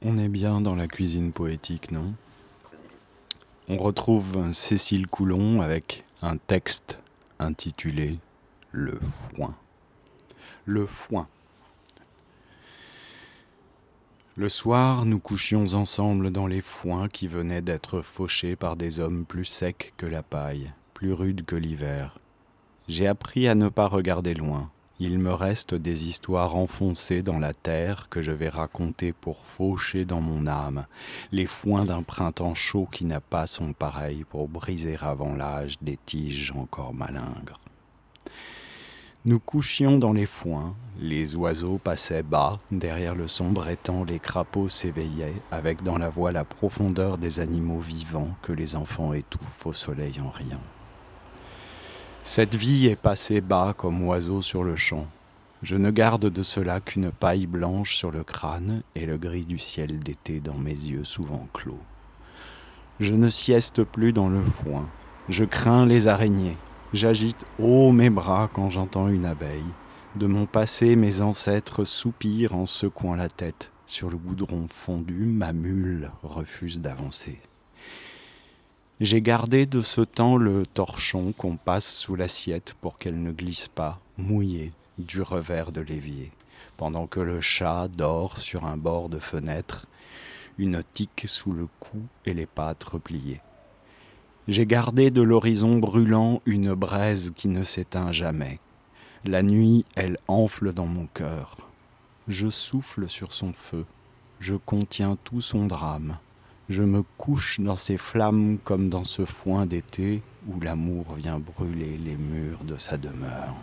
On est bien dans la cuisine poétique, non? On retrouve Cécile Coulon avec un texte intitulé Le foin. Le foin. Le soir, nous couchions ensemble dans les foins qui venaient d'être fauchés par des hommes plus secs que la paille, plus rudes que l'hiver. J'ai appris à ne pas regarder loin, il me reste des histoires enfoncées dans la terre que je vais raconter pour faucher dans mon âme les foins d'un printemps chaud qui n'a pas son pareil pour briser avant l'âge des tiges encore malingres. Nous couchions dans les foins, les oiseaux passaient bas, derrière le sombre étang les crapauds s'éveillaient, avec dans la voix la profondeur des animaux vivants que les enfants étouffent au soleil en riant. Cette vie est passée bas comme oiseau sur le champ. Je ne garde de cela qu'une paille blanche sur le crâne et le gris du ciel d'été dans mes yeux souvent clos. Je ne sieste plus dans le foin. Je crains les araignées. J'agite haut mes bras quand j'entends une abeille. De mon passé, mes ancêtres soupirent en secouant la tête. Sur le goudron fondu, ma mule refuse d'avancer. J'ai gardé de ce temps le torchon qu'on passe sous l'assiette pour qu'elle ne glisse pas, mouillée, du revers de l'évier, pendant que le chat dort sur un bord de fenêtre, une tique sous le cou et les pattes repliées. J'ai gardé de l'horizon brûlant une braise qui ne s'éteint jamais. La nuit, elle enfle dans mon cœur. Je souffle sur son feu, je contiens tout son drame je me couche dans ces flammes comme dans ce foin d'été où l'amour vient brûler les murs de sa demeure.